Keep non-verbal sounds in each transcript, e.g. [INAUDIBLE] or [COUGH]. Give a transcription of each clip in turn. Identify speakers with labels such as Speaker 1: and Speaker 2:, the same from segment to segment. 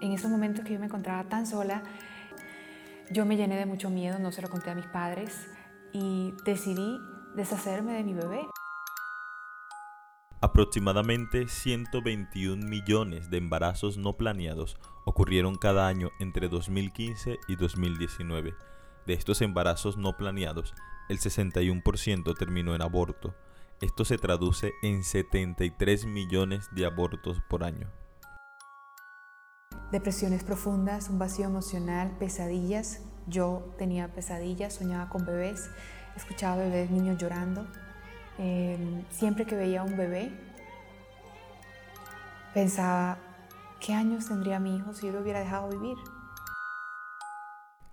Speaker 1: En esos momentos que yo me encontraba tan sola, yo me llené de mucho miedo, no se lo conté a mis padres y decidí deshacerme de mi bebé.
Speaker 2: Aproximadamente 121 millones de embarazos no planeados ocurrieron cada año entre 2015 y 2019. De estos embarazos no planeados, el 61% terminó en aborto. Esto se traduce en 73 millones de abortos por año.
Speaker 1: Depresiones profundas, un vacío emocional, pesadillas. Yo tenía pesadillas, soñaba con bebés, escuchaba bebés, niños llorando. Em, siempre que veía a un bebé, pensaba, ¿qué años tendría mi hijo si yo lo hubiera dejado vivir?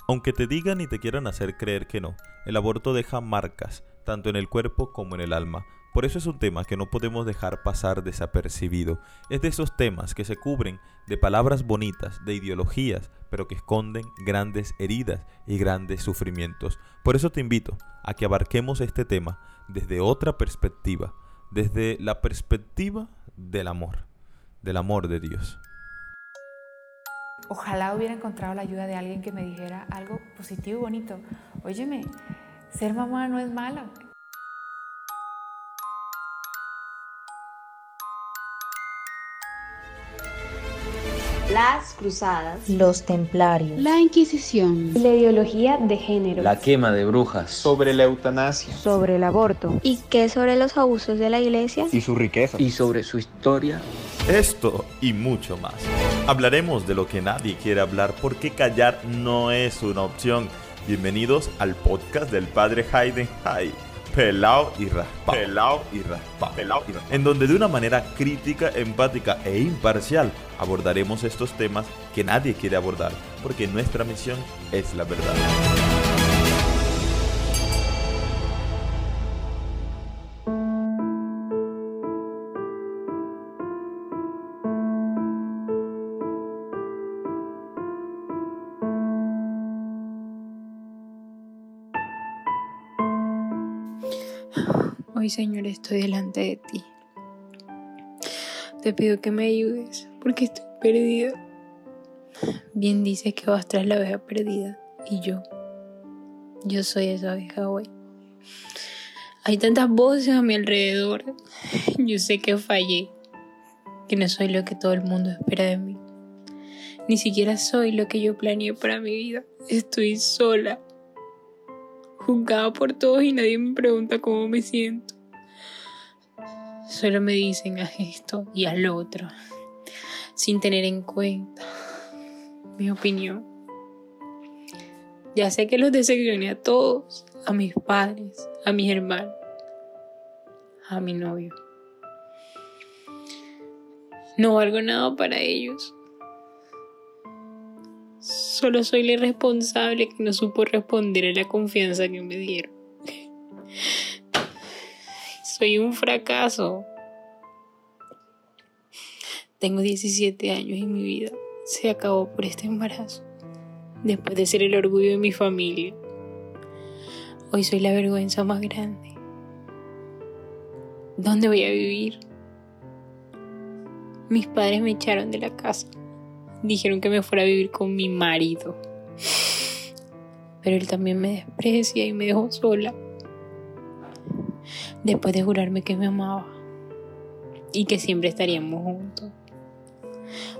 Speaker 2: Aunque te digan y te quieran hacer creer que no, el aborto deja marcas, tanto en el cuerpo como en el alma, por eso es un tema que no podemos dejar pasar desapercibido. Es de esos temas que se cubren de palabras bonitas, de ideologías, pero que esconden grandes heridas y grandes sufrimientos. Por eso te invito a que abarquemos este tema desde otra perspectiva, desde la perspectiva del amor, del amor de Dios.
Speaker 1: Ojalá hubiera encontrado la ayuda de alguien que me dijera algo positivo y bonito. Óyeme, ser mamá no es malo,
Speaker 3: las cruzadas,
Speaker 4: los templarios,
Speaker 5: la Inquisición,
Speaker 6: la ideología de género,
Speaker 7: la quema de brujas,
Speaker 8: sobre la eutanasia,
Speaker 9: sobre el aborto,
Speaker 10: y qué sobre los abusos de la iglesia
Speaker 8: y su riqueza,
Speaker 7: y sobre su historia.
Speaker 2: Esto y mucho más. Hablaremos de lo que nadie quiere hablar porque callar no es una opción. Bienvenidos al podcast del padre Hayden Hay pelao y raspa. Pelao y raspa. Pelao y raspa. En donde de una manera crítica, empática e imparcial abordaremos estos temas que nadie quiere abordar, porque nuestra misión es la verdad.
Speaker 5: Hoy, Señor, estoy delante de ti. Te pido que me ayudes porque estoy perdida. Bien dices que vas tras la oveja perdida y yo, yo soy esa oveja hoy. Hay tantas voces a mi alrededor. Yo sé que fallé, que no soy lo que todo el mundo espera de mí. Ni siquiera soy lo que yo planeé para mi vida. Estoy sola juzgada por todos y nadie me pregunta cómo me siento. Solo me dicen haz esto y lo otro, sin tener en cuenta mi opinión. Ya sé que los decepcioné a todos, a mis padres, a mis hermanos, a mi novio. No valgo nada para ellos. Solo soy la irresponsable que no supo responder a la confianza que me dieron. soy un fracaso. Tengo 17 años y mi vida se acabó por este embarazo. Después de ser el orgullo de mi familia. Hoy soy la vergüenza más grande. ¿Dónde voy a vivir? Mis padres me echaron de la casa dijeron que me fuera a vivir con mi marido. Pero él también me desprecia y me dejó sola. Después de jurarme que me amaba y que siempre estaríamos juntos.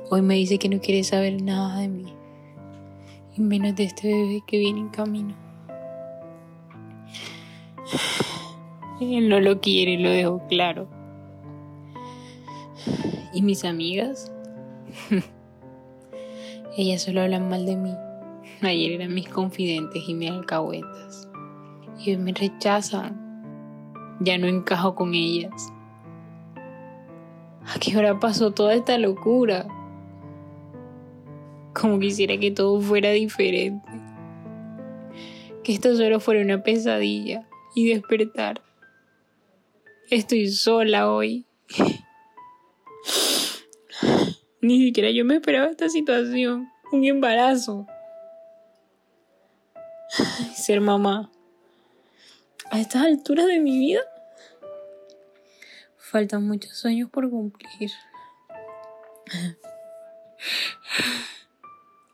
Speaker 5: Hoy me dice que no quiere saber nada de mí y menos de este bebé que viene en camino. Él no lo quiere, lo dejo claro. ¿Y mis amigas? [LAUGHS] Ellas solo hablan mal de mí. Ayer eran mis confidentes y mis alcahuetas. Y hoy me rechazan. Ya no encajo con ellas. ¿A qué hora pasó toda esta locura? Como quisiera que todo fuera diferente. Que esto solo fuera una pesadilla y despertar. Estoy sola hoy. Ni siquiera yo me esperaba esta situación. Un embarazo. ser mamá. A estas alturas de mi vida. Faltan muchos sueños por cumplir.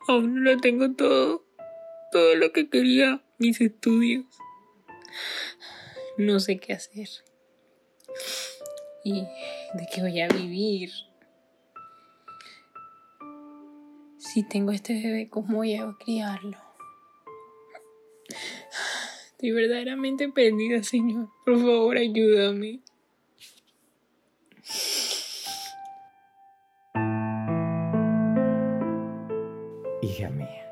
Speaker 5: Aún no lo tengo todo, todo lo que quería, mis estudios. No sé qué hacer. ¿Y de qué voy a vivir? Si tengo este bebé, ¿cómo voy a criarlo? Estoy verdaderamente perdida, Señor. Por favor, ayúdame.
Speaker 3: Hija mía,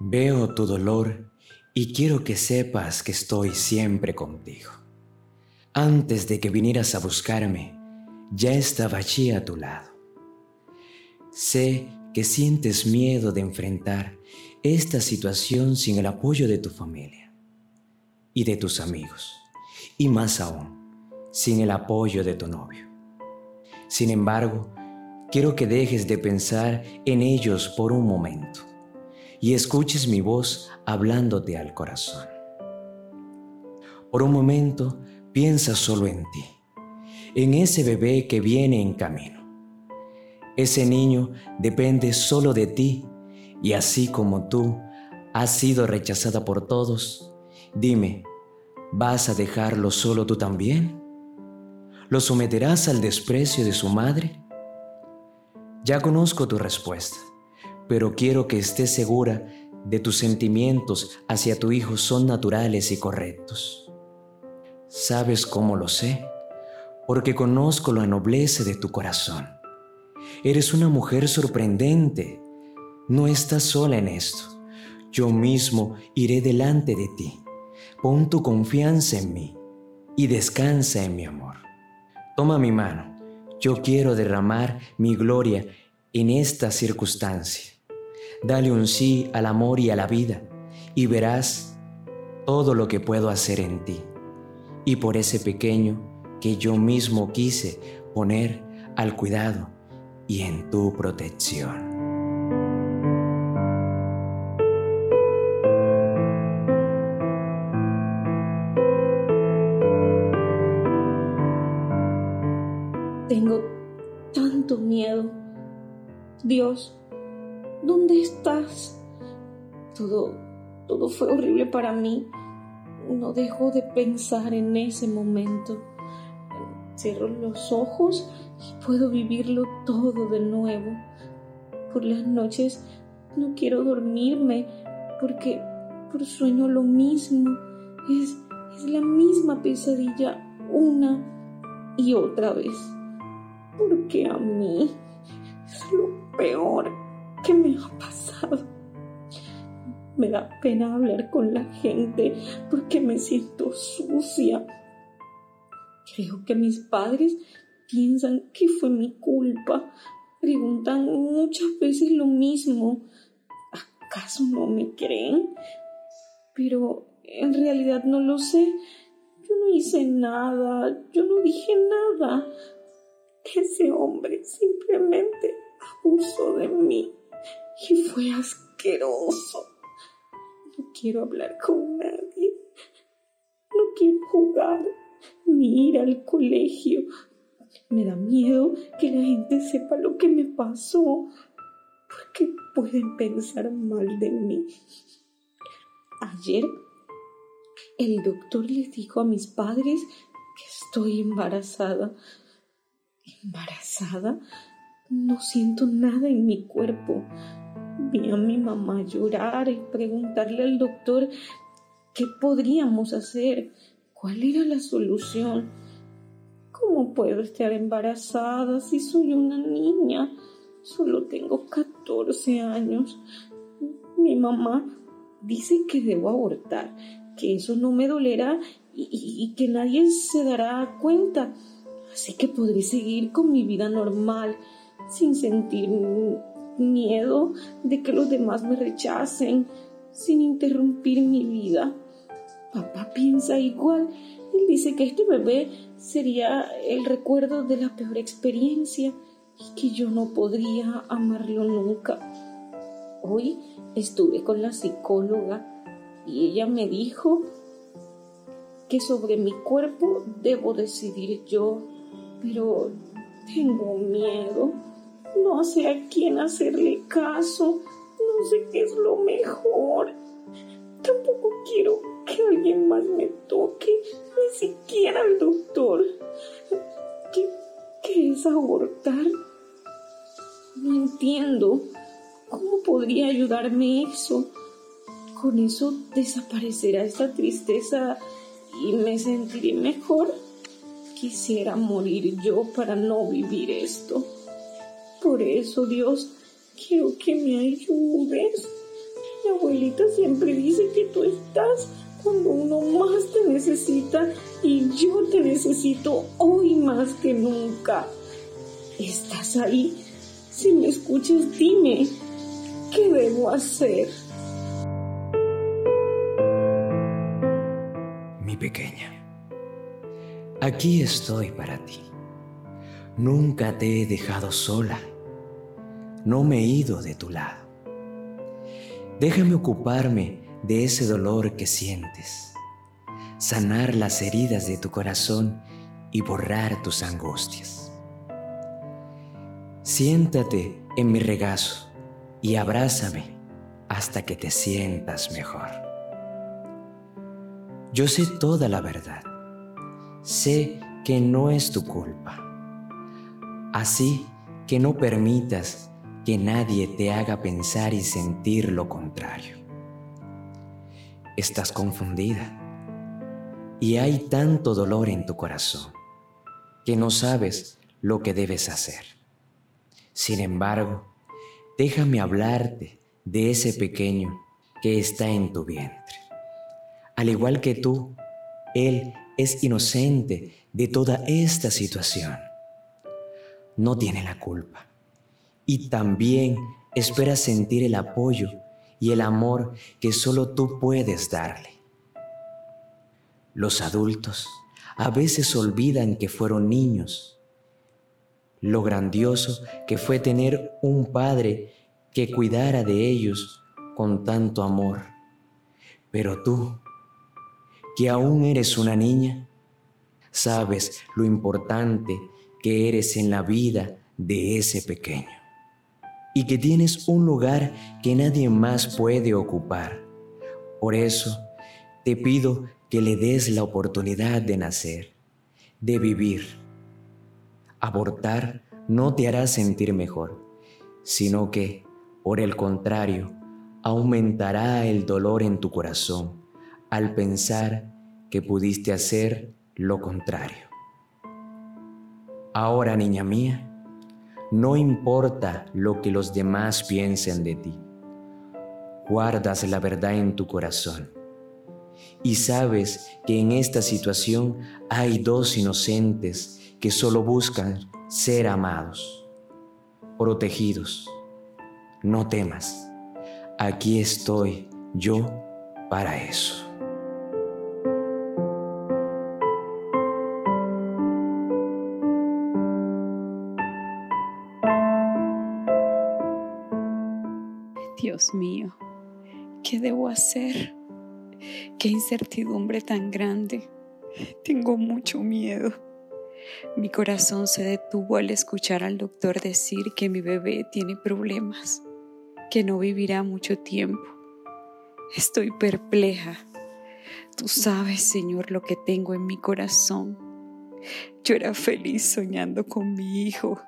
Speaker 3: veo tu dolor y quiero que sepas que estoy siempre contigo. Antes de que vinieras a buscarme, ya estaba allí a tu lado. Sé que sientes miedo de enfrentar esta situación sin el apoyo de tu familia y de tus amigos, y más aún, sin el apoyo de tu novio. Sin embargo, quiero que dejes de pensar en ellos por un momento y escuches mi voz hablándote al corazón. Por un momento, piensa solo en ti, en ese bebé que viene en camino. Ese niño depende solo de ti y así como tú has sido rechazada por todos, dime, ¿vas a dejarlo solo tú también? ¿Lo someterás al desprecio de su madre? Ya conozco tu respuesta, pero quiero que estés segura de tus sentimientos hacia tu hijo son naturales y correctos. ¿Sabes cómo lo sé? Porque conozco la nobleza de tu corazón. Eres una mujer sorprendente. No estás sola en esto. Yo mismo iré delante de ti. Pon tu confianza en mí y descansa en mi amor. Toma mi mano. Yo quiero derramar mi gloria en esta circunstancia. Dale un sí al amor y a la vida y verás todo lo que puedo hacer en ti. Y por ese pequeño que yo mismo quise poner al cuidado y en tu protección.
Speaker 4: Tengo tanto miedo. Dios, ¿dónde estás? Todo, todo fue horrible para mí. No dejo de pensar en ese momento. Cierro los ojos y puedo vivirlo todo de nuevo. Por las noches no quiero dormirme porque por sueño lo mismo. Es, es la misma pesadilla una y otra vez. Porque a mí es lo peor que me ha pasado. Me da pena hablar con la gente porque me siento sucia. Creo que mis padres piensan que fue mi culpa. Preguntan muchas veces lo mismo. ¿Acaso no me creen? Pero en realidad no lo sé. Yo no hice nada, yo no dije nada. Ese hombre simplemente abusó de mí y fue asqueroso. No quiero hablar con nadie. No quiero jugar ni ir al colegio. Me da miedo que la gente sepa lo que me pasó, porque pueden pensar mal de mí. Ayer el doctor les dijo a mis padres que estoy embarazada. ¿Embarazada? No siento nada en mi cuerpo. Vi a mi mamá llorar y preguntarle al doctor qué podríamos hacer, cuál era la solución. ¿Cómo puedo estar embarazada si soy una niña? Solo tengo 14 años. Mi mamá dice que debo abortar, que eso no me dolerá y, y, que nadie se dará cuenta. Así que podré seguir con mi vida normal, sin sentir miedo de que los demás me rechacen, sin interrumpir mi vida. Papá piensa igual. Él dice que este bebé sería el recuerdo de la peor experiencia y que yo no podría amarlo nunca. Hoy estuve con la psicóloga y ella me dijo que sobre mi cuerpo debo decidir yo, pero tengo miedo. No sé a quién hacerle caso. No sé qué es lo mejor. Tampoco quiero que alguien más me toque, ni siquiera el doctor. ¿Qué, qué es abortar? No entiendo. ¿Cómo podría ayudarme eso? Con eso desaparecerá esta tristeza y me sentiré mejor. Quisiera morir yo para no vivir esto. Por eso, Dios, quiero que me ayudes. Mi abuelita siempre dice que tú estás cuando uno más te necesita y yo te necesito hoy más que nunca. ¿Estás ahí? Si me escuchas, dime, ¿qué debo hacer?
Speaker 3: Mi pequeña, aquí estoy para ti. Nunca te he dejado sola no me he ido de tu lado. Déjame ocuparme de ese dolor que sientes, sanar las heridas de tu corazón y borrar tus angustias. Siéntate en mi regazo y abrázame hasta que te sientas mejor. Yo sé toda la verdad. Sé que no es tu culpa. Así que no permitas que nadie te haga pensar y sentir lo contrario. Estás confundida y hay tanto dolor en tu corazón que no sabes lo que debes hacer. Sin embargo, déjame hablarte de ese pequeño que está en tu vientre. Al igual que tú, él es inocente de toda esta situación. No tiene la culpa y también espera sentir el apoyo y el amor que solo tú puedes darle. Los adultos a veces olvidan que fueron niños, lo grandioso que fue tener un padre que cuidara de ellos con tanto amor. Pero tú, que aún eres una niña, sabes lo importante que eres en la vida de ese pequeño y que tienes un lugar que nadie más puede ocupar. Por eso te pido que le des la oportunidad de nacer, de vivir. Abortar no te hará sentir mejor, sino que, por el contrario, aumentará el dolor en tu corazón al pensar que pudiste hacer lo contrario. Ahora, niña mía, no importa lo que los demás piensen de ti. Guardas la verdad en tu corazón. Y sabes que en esta situación hay dos inocentes que solo buscan ser amados, protegidos. No temas. Aquí estoy yo para eso.
Speaker 11: Dios mío, ¿qué debo hacer? Qué incertidumbre tan grande. Tengo mucho miedo. Mi corazón se detuvo al escuchar al doctor decir que mi bebé tiene problemas, que no vivirá mucho tiempo. Estoy perpleja. Tú sabes, Señor, lo que tengo en mi corazón. Yo era feliz soñando con mi hijo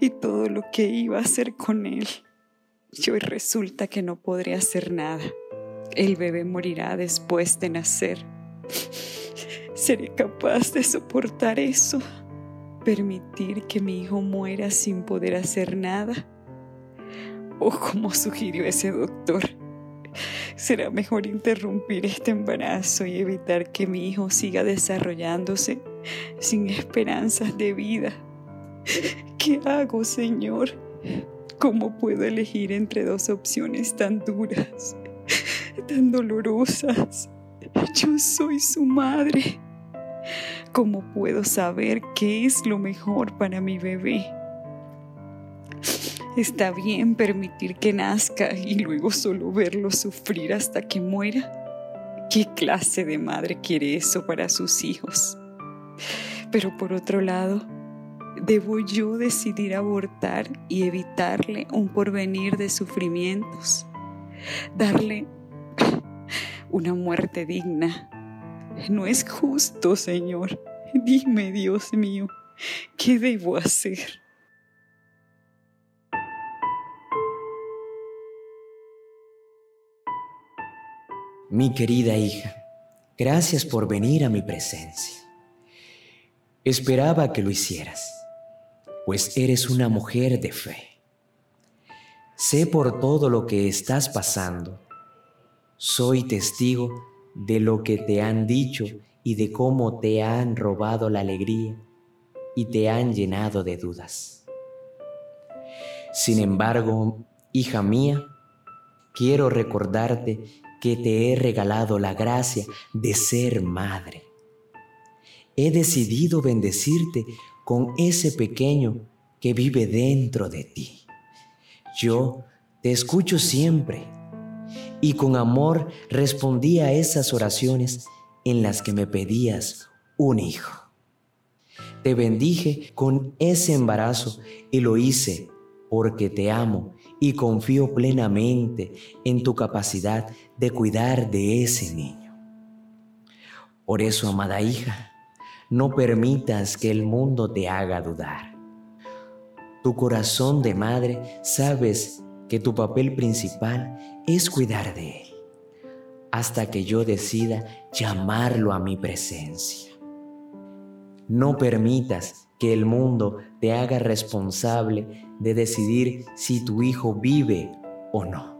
Speaker 11: y todo lo que iba a hacer con él. Y hoy resulta que no podré hacer nada. El bebé morirá después de nacer. ¿Seré capaz de soportar eso? ¿Permitir que mi hijo muera sin poder hacer nada? ¿O como sugirió ese doctor? Será mejor interrumpir este embarazo y evitar que mi hijo siga desarrollándose sin esperanzas de vida. ¿Qué hago, Señor? ¿Cómo puedo elegir entre dos opciones tan duras, tan dolorosas? Yo soy su madre. ¿Cómo puedo saber qué es lo mejor para mi bebé? ¿Está bien permitir que nazca y luego solo verlo sufrir hasta que muera? ¿Qué clase de madre quiere eso para sus hijos? Pero por otro lado, ¿Debo yo decidir abortar y evitarle un porvenir de sufrimientos? Darle una muerte digna. No es justo, Señor. Dime, Dios mío, ¿qué debo hacer?
Speaker 3: Mi querida hija, gracias por venir a mi presencia. Esperaba que lo hicieras, pues eres una mujer de fe. Sé por todo lo que estás pasando. Soy testigo de lo que te han dicho y de cómo te han robado la alegría y te han llenado de dudas. Sin embargo, hija mía, quiero recordarte que te he regalado la gracia de ser madre. He decidido bendecirte con ese pequeño que vive dentro de ti. Yo te escucho siempre y con amor respondí a esas oraciones en las que me pedías un hijo. Te bendije con ese embarazo y lo hice porque te amo y confío plenamente en tu capacidad de cuidar de ese niño. Por eso, amada hija, no permitas que el mundo te haga dudar. Tu corazón de madre sabes que tu papel principal es cuidar de él, hasta que yo decida llamarlo a mi presencia. No permitas que el mundo te haga responsable de decidir si tu hijo vive o no.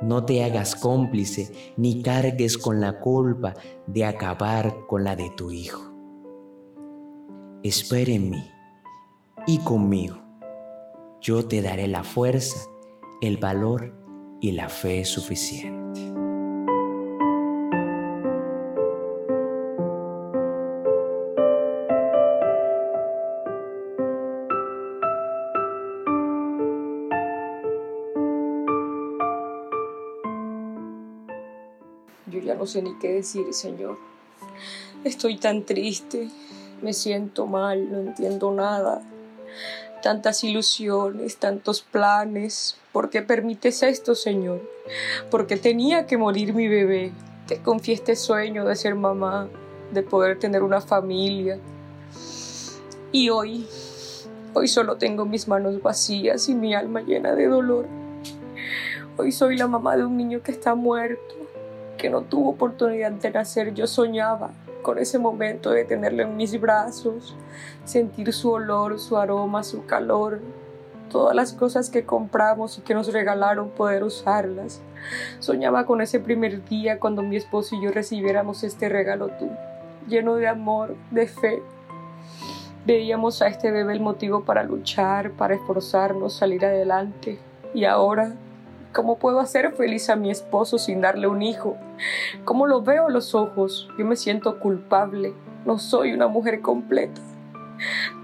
Speaker 3: No te hagas cómplice ni cargues con la culpa de acabar con la de tu hijo. Espera en mí y conmigo. Yo te daré la fuerza, el valor y la fe suficiente.
Speaker 12: Sé ni qué decir, Señor. Estoy tan triste, me siento mal, no entiendo nada. Tantas ilusiones, tantos planes. ¿Por qué permites esto, Señor? Porque tenía que morir mi bebé. Te confié este sueño de ser mamá, de poder tener una familia. Y hoy, hoy solo tengo mis manos vacías y mi alma llena de dolor. Hoy soy la mamá de un niño que está muerto, que no tuvo oportunidad de nacer. Yo soñaba con ese momento de tenerlo en mis brazos, sentir su olor, su aroma, su calor, todas las cosas que compramos y que nos regalaron poder usarlas. Soñaba con ese primer día cuando mi esposo y yo recibiéramos este regalo tú, lleno de amor, de fe. Veíamos a este bebé el motivo para luchar, para esforzarnos, salir adelante. Y ahora ¿Cómo puedo hacer feliz a mi esposo sin darle un hijo? ¿Cómo lo veo a los ojos? Yo me siento culpable. No soy una mujer completa.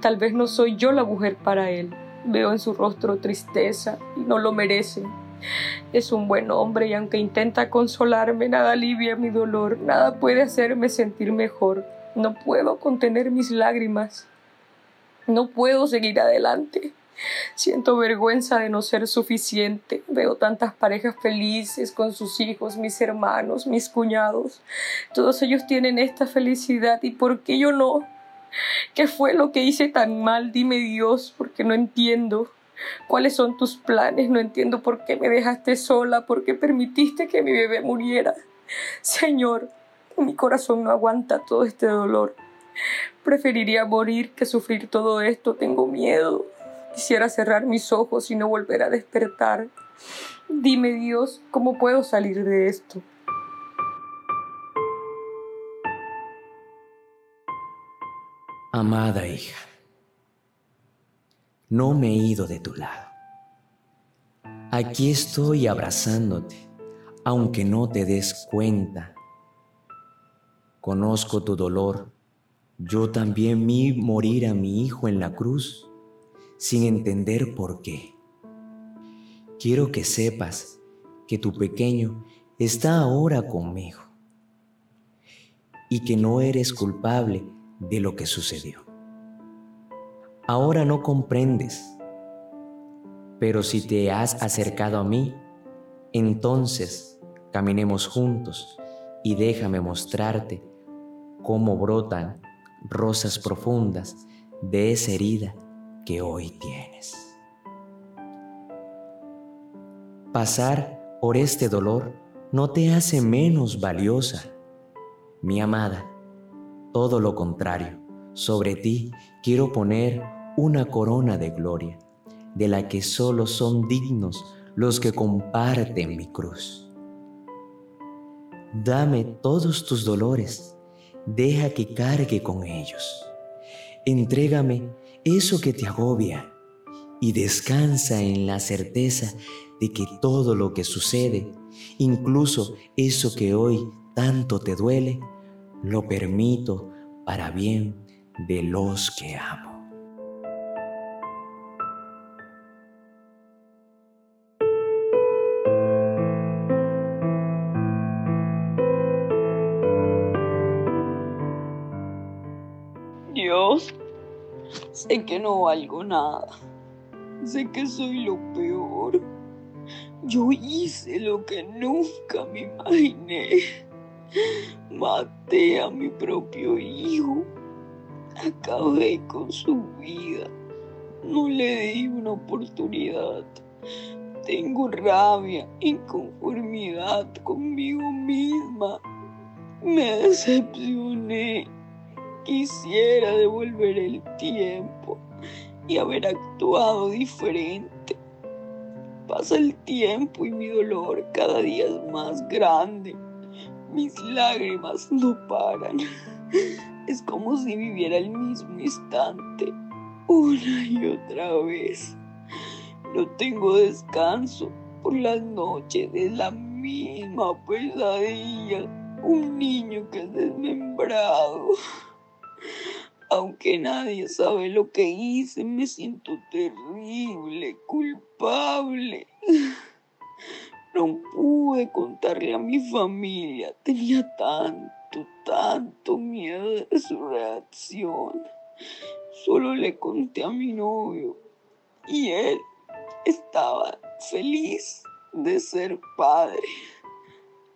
Speaker 12: Tal vez no soy yo la mujer para él. Veo en su rostro tristeza y no lo merece. Es un buen hombre y aunque intenta consolarme, nada alivia mi dolor, nada puede hacerme sentir mejor. No puedo contener mis lágrimas. No puedo seguir adelante. Siento vergüenza de no ser suficiente. Veo tantas parejas felices con sus hijos, mis hermanos, mis cuñados. Todos ellos tienen esta felicidad y ¿por qué yo no? ¿Qué fue lo que hice tan mal? Dime Dios, porque no entiendo. ¿Cuáles son tus planes? No entiendo por qué me dejaste sola, por qué permitiste que mi bebé muriera. Señor, mi corazón no aguanta todo este dolor. Preferiría morir que sufrir todo esto. Tengo miedo. Quisiera cerrar mis ojos y no volver a despertar. Dime Dios, ¿cómo puedo salir de esto?
Speaker 3: Amada hija, no me he ido de tu lado. Aquí estoy abrazándote, aunque no te des cuenta. Conozco tu dolor. Yo también vi morir a mi hijo en la cruz sin entender por qué. Quiero que sepas que tu pequeño está ahora conmigo y que no eres culpable de lo que sucedió. ahora no comprendes. Pero si te has acercado a mí, entonces caminemos juntos y déjame mostrarte cómo brotan rosas profundas de esa herida que hoy tienes. Pasar por este dolor no te hace menos valiosa, mi amada. Todo lo contrario, sobre ti quiero poner una corona de gloria, de la que solo son dignos los que comparten mi cruz. Dame todos tus dolores, deja que cargue con ellos. Entrégame eso que te agobia y descansa en la certeza de que todo lo que sucede, incluso eso que hoy tanto te duele, lo permito para bien de los que amo.
Speaker 9: Sé que no valgo nada. Sé que soy lo peor. Yo hice lo que nunca me imaginé. Maté a mi propio hijo. Acabé con su vida. No le di una oportunidad. Tengo rabia, inconformidad conmigo misma. Me decepcioné. Quisiera devolver el tiempo y haber actuado diferente. Pasa el tiempo y mi dolor cada día es más grande. Mis lágrimas no paran. Es como si viviera el mismo instante, una y otra vez. No tengo descanso por las noches, es la misma pesadilla. Un niño que es desmembrado. Aunque nadie sabe lo que hice, me siento terrible, culpable. No pude contarle a mi familia, tenía tanto, tanto miedo de su reacción. Solo le conté a mi novio y él estaba feliz de ser padre.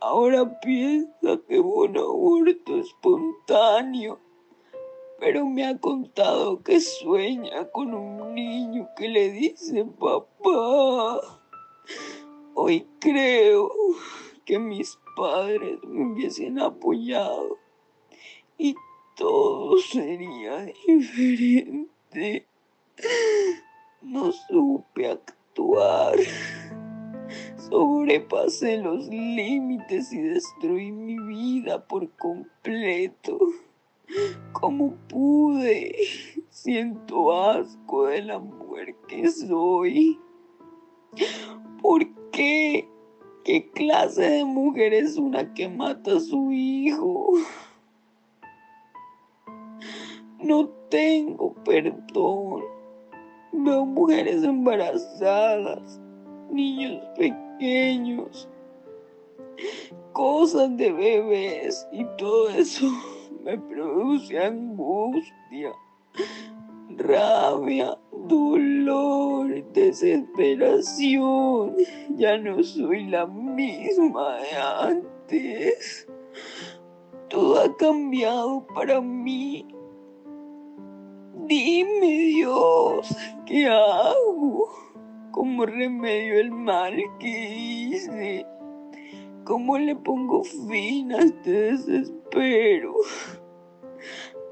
Speaker 9: Ahora piensa que fue un aborto espontáneo pero me ha contado que sueña con un niño que le dice papá. Hoy creo que mis padres me hubiesen apoyado y todo sería diferente. No supe actuar. Sobrepasé los límites y destruí mi vida por completo. ¿Cómo pude? Siento asco de la mujer que soy. ¿Por qué? ¿Qué clase de mujer es una que mata a su hijo? No tengo perdón. Veo mujeres embarazadas, niños pequeños, cosas de bebés y todo eso me produce angustia, rabia, dolor, desesperación. Ya no soy la misma de antes. Todo ha cambiado para mí. Dime Dios, ¿qué hago? ¿Cómo remedio el mal que hice? ¿Cómo le pongo fin a este desespero?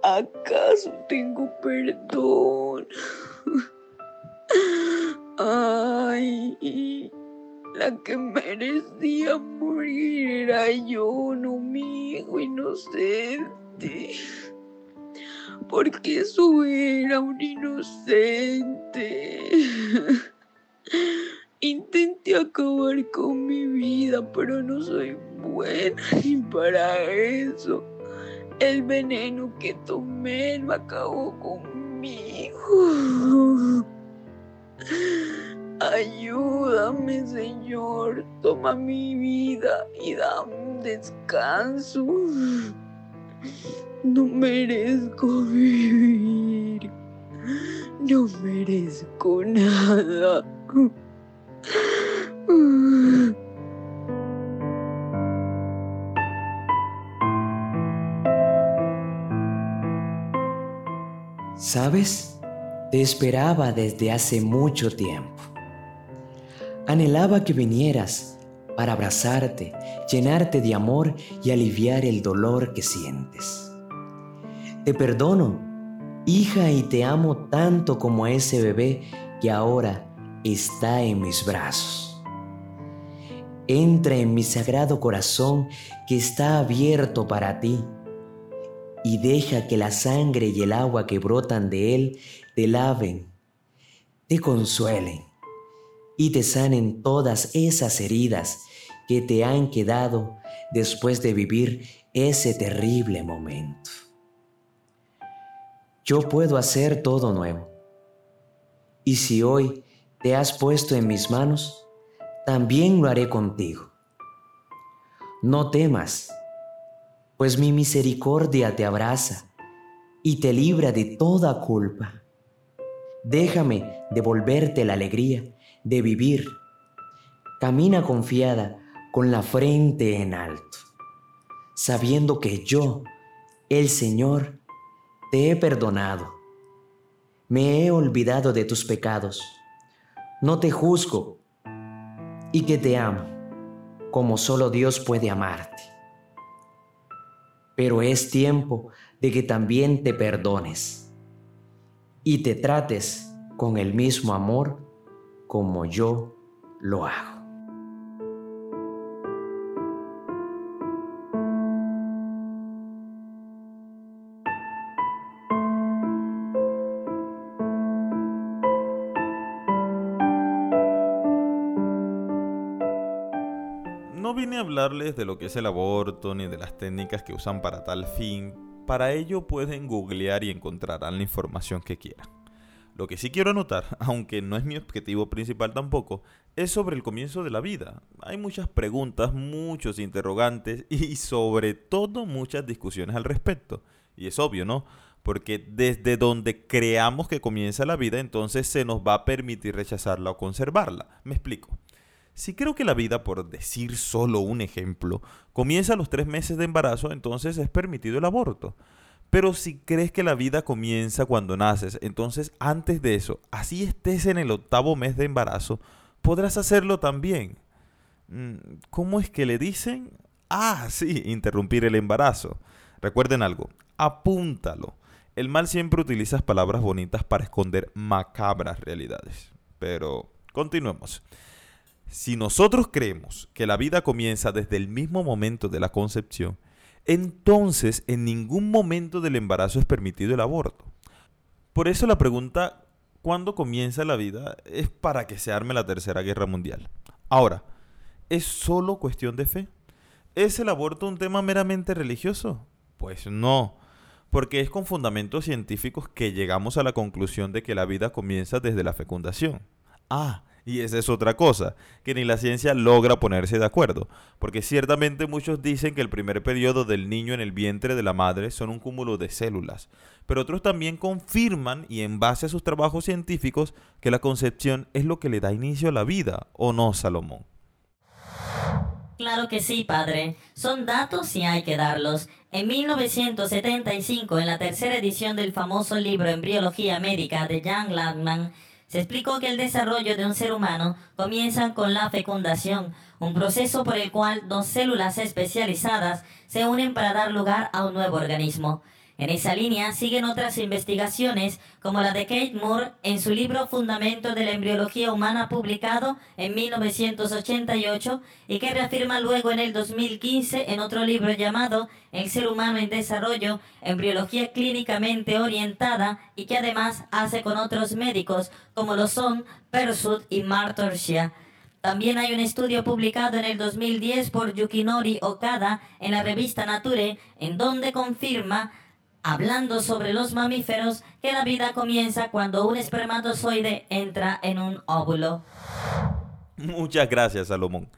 Speaker 9: ¿Acaso tengo perdón? Ay, la que merecía morir era yo, no mi hijo inocente. Porque eso era un inocente. Intenté acabar con mi vida, pero no soy buena [LAUGHS] ni para eso. El veneno que tomé no acabó conmigo. [SIGHS] Ayúdame, Señor. Toma mi vida y dame un descanso. [SIGHS] No merezco vivir.
Speaker 5: No merezco nada. [LAUGHS]
Speaker 3: ¿Sabes? Te esperaba desde hace mucho tiempo. Anhelaba que vinieras para abrazarte, llenarte de amor y aliviar el dolor que sientes. Te perdono, hija, y te amo tanto como ese bebé que ahora está en mis brazos. Entra en mi sagrado corazón que está abierto para ti y deja que la sangre y el agua que brotan de él te laven, te consuelen y te sanen todas esas heridas que te han quedado después de vivir ese terrible momento. Yo puedo hacer todo nuevo. Y si hoy te has puesto en mis manos, también lo haré contigo. No temas, pues mi misericordia te abraza y te libra de toda culpa. Déjame devolverte la alegría de vivir. Camina confiada con la frente en alto, sabiendo que yo, el Señor, te he perdonado. Me he olvidado de tus pecados. No te juzgo y que te amo como solo Dios puede amarte pero es tiempo de que también te perdones y te trates con el mismo amor como yo lo hago.
Speaker 2: De lo que es el aborto ni de las técnicas que usan para tal fin. Para ello pueden googlear y encontrarán la información que quieran. Lo que sí quiero anotar, [LAUGHS] aunque no es mi objetivo principal tampoco, es sobre el comienzo de la vida. Hay muchas preguntas, muchos interrogantes [LAUGHS] y sobre todo muchas discusiones al respecto. Y es obvio, ¿no? Porque desde donde creamos que comienza la vida, entonces se nos va a permitir rechazarla o conservarla. Me explico. Si creo que la vida, por decir solo un ejemplo, comienza a los tres meses de embarazo, entonces es permitido el aborto. Pero si crees que la vida comienza cuando naces, entonces antes de eso, así estés en el octavo mes de embarazo, podrás hacerlo también. Mm, ¿Cómo es que le dicen? Ah, [LAUGHS] sí, interrumpir el embarazo. Recuerden algo, apúntalo. El mal siempre utiliza palabras bonitas para esconder macabras realidades. Pero continuemos. Si nosotros creemos que la vida comienza desde el mismo momento de la concepción, entonces en ningún momento del embarazo es permitido el aborto. Por eso la pregunta, ¿cuándo comienza la vida? es para que se arme la Tercera Guerra Mundial. Ahora, ¿es solo cuestión de fe? ¿Es el aborto un tema meramente religioso? Pues no, porque es con fundamentos científicos que llegamos a la conclusión de que la vida comienza desde la fecundación. Ah, y esa es otra cosa, que ni la ciencia logra ponerse de acuerdo, porque ciertamente muchos dicen que el primer periodo del niño en el vientre de la madre son un cúmulo de células, pero otros también confirman y en base a sus trabajos científicos que la concepción es lo que le da inicio a la vida, ¿o no, Salomón?
Speaker 13: Claro que sí, padre. Son datos y hay que darlos. En 1975, en la tercera edición del famoso libro Embriología Médica de Jan Landman, se explicó que el desarrollo de un ser humano comienza con la fecundación, un proceso por el cual dos células especializadas se unen para dar lugar a un nuevo organismo. En esa línea siguen otras investigaciones como la de Kate Moore en su libro Fundamento de la Embriología Humana publicado en 1988 y que reafirma luego en el 2015 en otro libro llamado El ser humano en desarrollo, embriología clínicamente orientada y que además hace con otros médicos como lo son Persud y Martorshia. También hay un estudio publicado en el 2010 por Yukinori Okada en la revista Nature en donde confirma hablando sobre los mamíferos que la vida comienza cuando un espermatozoide entra en un óvulo.
Speaker 2: Muchas gracias, Salomón.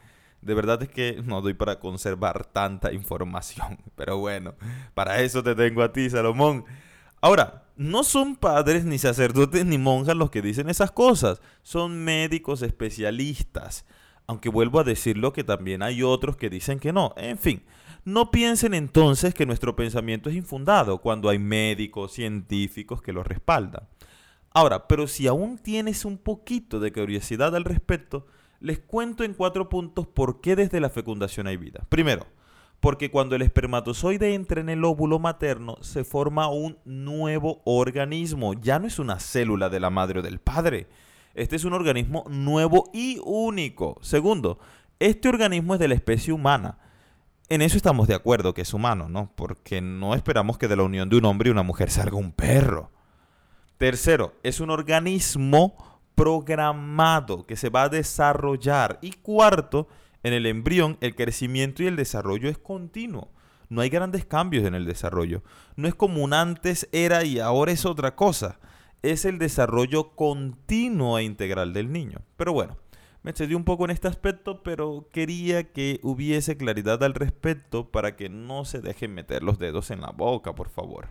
Speaker 2: De verdad es que no doy para conservar tanta información. [LAUGHS] Pero bueno, para eso te tengo a ti, Salomón. Ahora, no son padres ni sacerdotes ni monjas los que dicen esas cosas, son médicos especialistas. Aunque vuelvo a decirlo que también hay otros que dicen que no. En fin, no piensen entonces que nuestro pensamiento es infundado cuando hay médicos, científicos que lo respaldan. Ahora, pero si aún tienes un poquito de curiosidad al respecto, les cuento en cuatro puntos por qué desde la fecundación hay vida. Primero, porque cuando el espermatozoide entra en el óvulo materno se forma un nuevo organismo, ya no es una célula de la madre o del padre. Este es un organismo nuevo y único. Segundo, este organismo es de la especie humana. En eso estamos de acuerdo que es humano, ¿no? Porque no esperamos que de la unión de un hombre y una mujer salga un perro. Tercero, es un organismo programado que se va a desarrollar. Y cuarto, en el embrión el crecimiento y el desarrollo es continuo. No hay grandes cambios en el desarrollo. No es como un antes era y ahora es otra cosa. Es el desarrollo continuo e integral del niño. Pero bueno, me excedí un poco en este aspecto, pero quería que hubiese claridad al respecto para que no se dejen meter los dedos en la boca, por favor.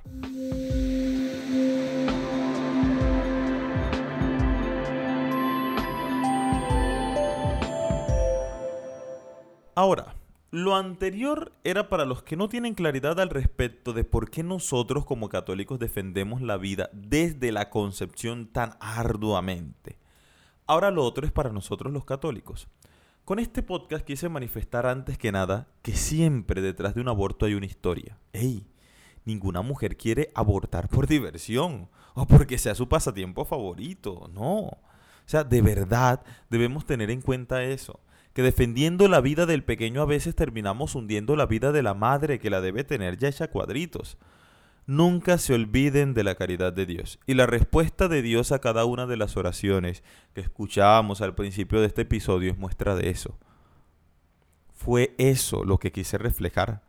Speaker 2: Ahora, lo anterior era para los que no tienen claridad al respecto de por qué nosotros como católicos defendemos la vida desde la concepción tan arduamente. Ahora lo otro es para nosotros los católicos. Con este podcast quise manifestar antes que nada que siempre detrás de un aborto hay una historia. ¡Ey! Ninguna mujer quiere abortar por diversión o porque sea su pasatiempo favorito. No. O sea, de verdad debemos tener en cuenta eso que defendiendo la vida del pequeño a veces terminamos hundiendo la vida de la madre que la debe tener ya hecha cuadritos. Nunca se olviden de la caridad de Dios. Y la respuesta de Dios a cada una de las oraciones que escuchábamos al principio de este episodio es muestra de eso. Fue eso lo que quise reflejar.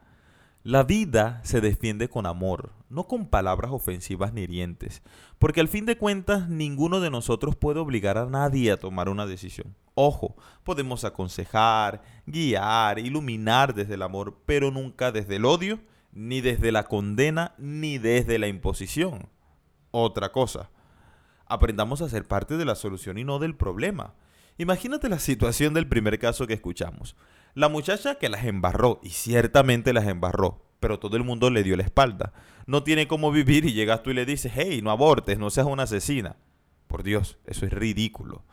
Speaker 2: La vida se defiende con amor, no con palabras ofensivas ni hirientes, porque al fin de cuentas ninguno de nosotros puede obligar a nadie a tomar una decisión. Ojo, podemos aconsejar, guiar, iluminar desde el amor, pero nunca desde el odio, ni desde la condena, ni desde la imposición. Otra cosa, aprendamos a ser parte de la solución y no del problema. Imagínate la situación del primer caso que escuchamos. La muchacha que las embarró, y ciertamente las embarró, pero todo el mundo le dio la espalda. No tiene cómo vivir y llegas tú y le dices, hey, no abortes, no seas una asesina. Por Dios, eso es ridículo.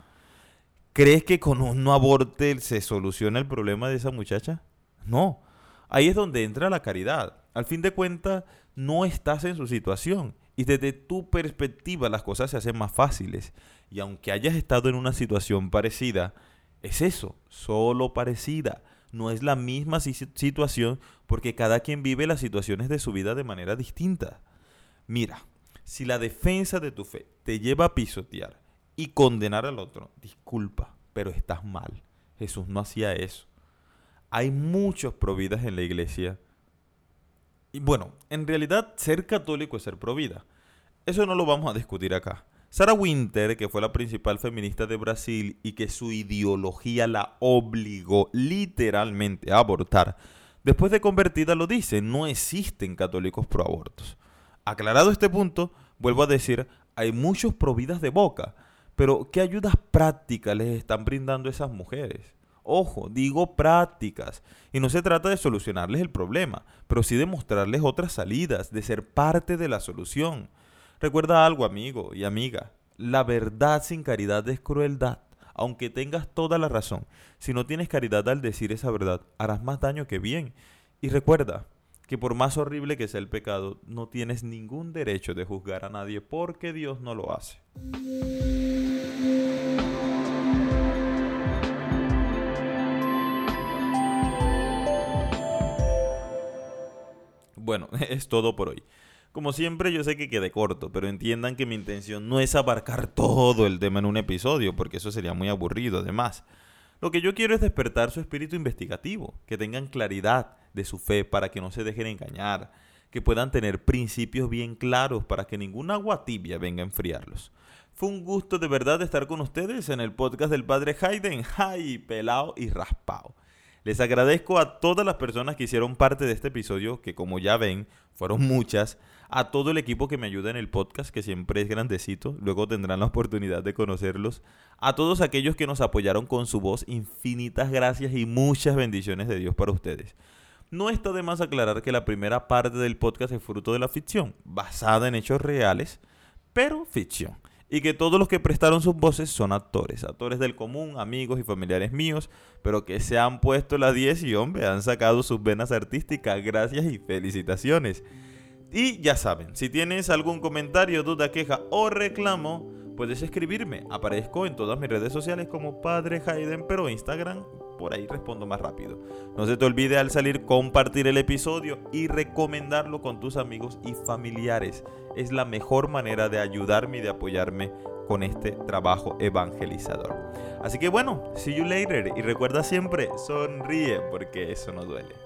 Speaker 2: ¿Crees que con un no aborte se soluciona el problema de esa muchacha? No. Ahí es donde entra la caridad. Al fin de cuentas, no estás en su situación. Y desde tu perspectiva las cosas se hacen más fáciles. Y aunque hayas estado en una situación parecida, es eso, solo parecida. No es la misma situación porque cada quien vive las situaciones de su vida de manera distinta. Mira, si la defensa de tu fe te lleva a pisotear y condenar al otro, disculpa, pero estás mal. Jesús no hacía eso. Hay muchos providas en la iglesia. Y bueno, en realidad ser católico es ser provida. Eso no lo vamos a discutir acá. Sarah Winter, que fue la principal feminista de Brasil y que su ideología la obligó literalmente a abortar, después de convertida lo dice, no existen católicos pro abortos. Aclarado este punto, vuelvo a decir, hay muchos providas de boca, pero, ¿qué ayudas prácticas les están brindando esas mujeres? Ojo, digo prácticas. Y no se trata de solucionarles el problema, pero sí de mostrarles otras salidas, de ser parte de la solución. Recuerda algo, amigo y amiga. La verdad sin caridad es crueldad. Aunque tengas toda la razón, si no tienes caridad al decir esa verdad, harás más daño que bien. Y recuerda que por más horrible que sea el pecado, no tienes ningún derecho de juzgar a nadie porque Dios no lo hace. Bueno, [LAUGHS] es todo por hoy. Como siempre, yo sé que quedé corto, pero entiendan que mi intención no es abarcar todo el tema en un episodio, porque eso sería muy aburrido además. Lo que yo quiero es despertar su espíritu investigativo, que tengan claridad de su fe para que no se dejen engañar, que puedan tener principios bien claros para que ninguna agua tibia venga a enfriarlos. Fue un gusto de verdad estar con ustedes en el podcast del Padre Hayden, [LAUGHS] ¡ay! pelao y raspao. Les agradezco a todas las personas que hicieron parte de este episodio, que como ya ven, fueron muchas, a todo el equipo que me ayuda en el podcast, que siempre es grandecito, luego tendrán la oportunidad de conocerlos, a todos aquellos que nos apoyaron con su voz, infinitas gracias y muchas bendiciones de Dios para ustedes. No está de más aclarar que la primera parte del podcast es fruto de la ficción, basada en hechos reales, pero ficción. Y que todos los que prestaron sus voces son actores, actores del común, amigos y familiares míos, pero que se han puesto las 10 y hombre, han sacado sus venas artísticas. Gracias y felicitaciones. Y ya saben, si tienes algún comentario, duda, queja o reclamo, puedes escribirme. Aparezco en todas mis redes sociales como Padre Hayden, pero Instagram, por ahí respondo más rápido. No se te olvide al salir compartir el episodio y recomendarlo con tus amigos y familiares. Es la mejor manera de ayudarme y de apoyarme con este trabajo evangelizador. Así que bueno, see you later y recuerda siempre, sonríe porque eso no duele.